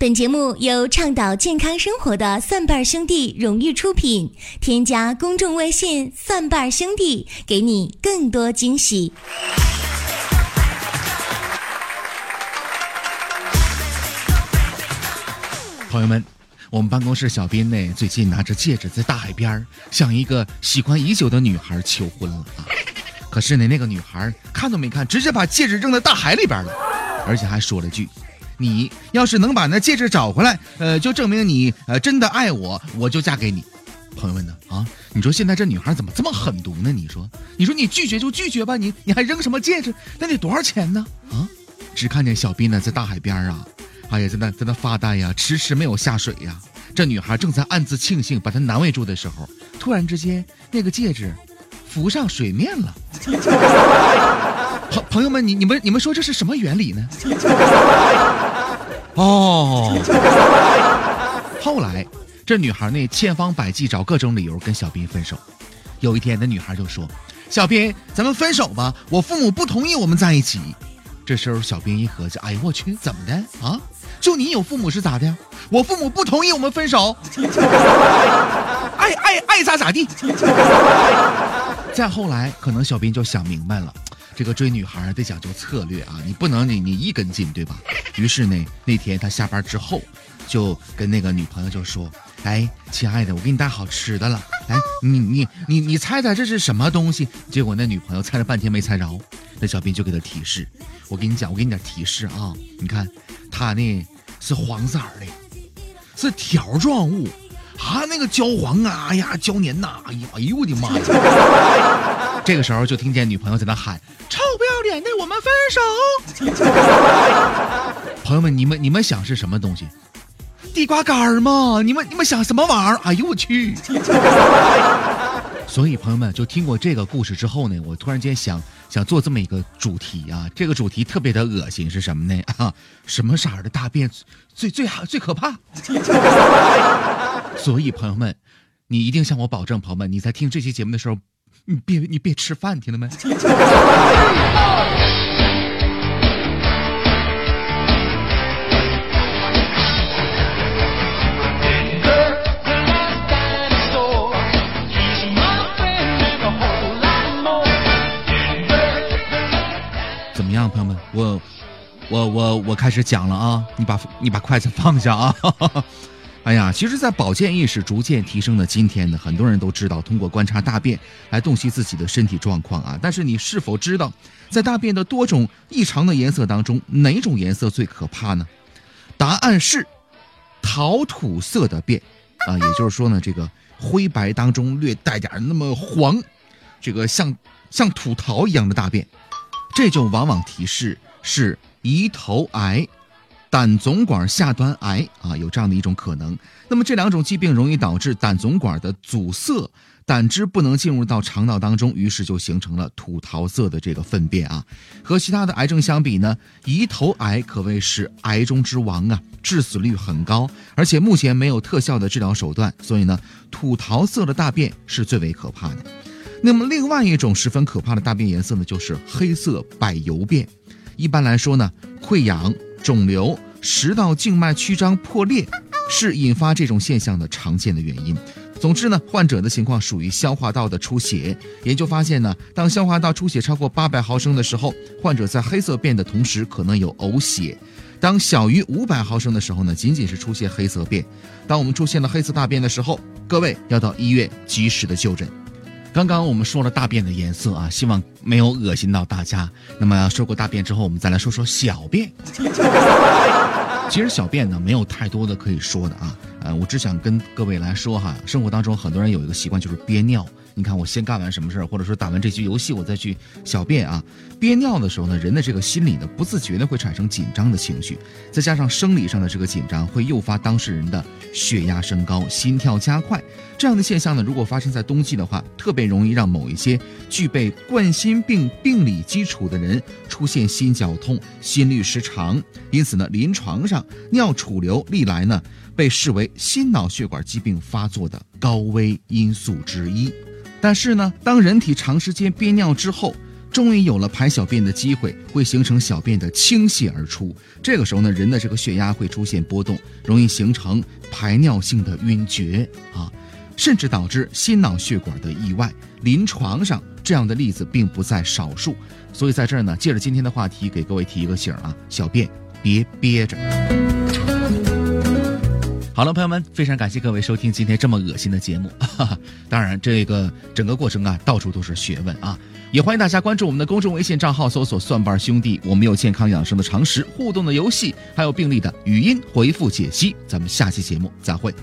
本节目由倡导健康生活的蒜瓣兄弟荣誉出品。添加公众微信“蒜瓣兄弟”，给你更多惊喜。朋友们，我们办公室小编呢，最近拿着戒指在大海边向一个喜欢已久的女孩求婚了啊！可是呢，那个女孩看都没看，直接把戒指扔在大海里边了，而且还说了句。你要是能把那戒指找回来，呃，就证明你呃真的爱我，我就嫁给你。朋友们呢？啊，你说现在这女孩怎么这么狠毒呢？你说，你说你拒绝就拒绝吧，你你还扔什么戒指？那得多少钱呢？啊，只看见小斌呢在大海边啊，哎呀，在那在那发呆呀，迟迟没有下水呀。这女孩正在暗自庆幸把他难为住的时候，突然之间那个戒指浮上水面了。朋朋友们，你你们你们说这是什么原理呢？哦，后来这女孩呢千方百计找各种理由跟小斌分手。有一天，那女孩就说：“小斌，咱们分手吧，我父母不同意我们在一起。”这时候，小斌一合计：“哎呦我去，怎么的啊？就你有父母是咋的？我父母不同意我们分手，爱爱爱咋咋地。”再后来，可能小斌就想明白了。这个追女孩得讲究策略啊，你不能你你一根筋，对吧？于是呢，那天他下班之后，就跟那个女朋友就说：“哎，亲爱的，我给你带好吃的了，来，你你你你猜猜这是什么东西？”结果那女朋友猜了半天没猜着，那小兵就给他提示：“我跟你讲，我给你点提示啊，你看，它呢是黄色的，是条状物。”啊，那个焦黄啊，哎呀，焦黏呐，哎呀，哎呦我的妈呀！这个时候就听见女朋友在那喊：“臭不要脸的，我们分手！” 朋友们，你们你们想是什么东西？地瓜干吗？你们你们想什么玩意儿？哎呦我去！所以朋友们就听过这个故事之后呢，我突然间想想做这么一个主题啊，这个主题特别的恶心，是什么呢？啊，什么色儿的大便最最好最可怕？所以，朋友们，你一定向我保证，朋友们，你在听这期节目的时候，你别你别吃饭，听到没？怎么样，朋友们？我我我我开始讲了啊！你把你把筷子放下啊！哎呀，其实，在保健意识逐渐提升的今天呢，很多人都知道通过观察大便来洞悉自己的身体状况啊。但是，你是否知道，在大便的多种异常的颜色当中，哪种颜色最可怕呢？答案是陶土色的便啊，也就是说呢，这个灰白当中略带点那么黄，这个像像土陶一样的大便，这就往往提示是胰头癌。胆总管下端癌啊，有这样的一种可能。那么这两种疾病容易导致胆总管的阻塞，胆汁不能进入到肠道当中，于是就形成了土桃色的这个粪便啊。和其他的癌症相比呢，胰头癌可谓是癌中之王啊，致死率很高，而且目前没有特效的治疗手段，所以呢，土桃色的大便是最为可怕的。那么另外一种十分可怕的大便颜色呢，就是黑色柏油便。一般来说呢，溃疡。肿瘤、食道静脉曲张破裂是引发这种现象的常见的原因。总之呢，患者的情况属于消化道的出血。研究发现呢，当消化道出血超过八百毫升的时候，患者在黑色便的同时可能有呕血；当小于五百毫升的时候呢，仅仅是出现黑色便。当我们出现了黑色大便的时候，各位要到医院及时的就诊。刚刚我们说了大便的颜色啊，希望没有恶心到大家。那么说过大便之后，我们再来说说小便。其实小便呢，没有太多的可以说的啊。呃，我只想跟各位来说哈，生活当中很多人有一个习惯，就是憋尿。你看，我先干完什么事儿，或者说打完这局游戏，我再去小便啊。憋尿的时候呢，人的这个心理呢，不自觉的会产生紧张的情绪，再加上生理上的这个紧张，会诱发当事人的血压升高、心跳加快。这样的现象呢，如果发生在冬季的话，特别容易让某一些具备冠心病病理基础的人出现心绞痛、心律失常。因此呢，临床上尿储留历来呢被视为心脑血管疾病发作的高危因素之一。但是呢，当人体长时间憋尿之后，终于有了排小便的机会，会形成小便的倾泻而出。这个时候呢，人的这个血压会出现波动，容易形成排尿性的晕厥啊，甚至导致心脑血管的意外。临床上这样的例子并不在少数。所以在这儿呢，借着今天的话题，给各位提一个醒啊，小便别憋着。好了，朋友们，非常感谢各位收听今天这么恶心的节目。当然，这个整个过程啊，到处都是学问啊。也欢迎大家关注我们的公众微信账号，搜索“蒜瓣兄弟”，我们有健康养生的常识、互动的游戏，还有病例的语音回复解析。咱们下期节目再会。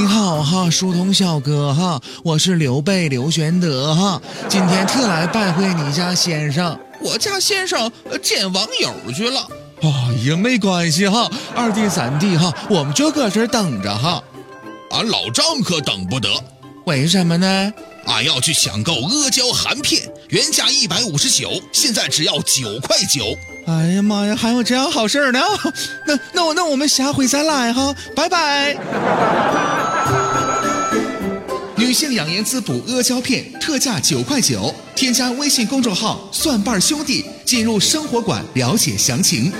你好哈，书童小哥哈，我是刘备刘玄德哈，今天特来拜会你家先生。我家先生见网友去了。哎呀，没关系哈，二弟三弟哈，我们就搁这等着哈。俺老张可等不得，为什么呢？俺要去抢购阿胶含片，原价一百五十九，现在只要九块九。哎呀妈呀，还有这样好事呢？那那我那我们下回再来哈，拜拜。女性养颜滋补阿胶片特价九块九，添加微信公众号“蒜瓣兄弟”，进入生活馆了解详情。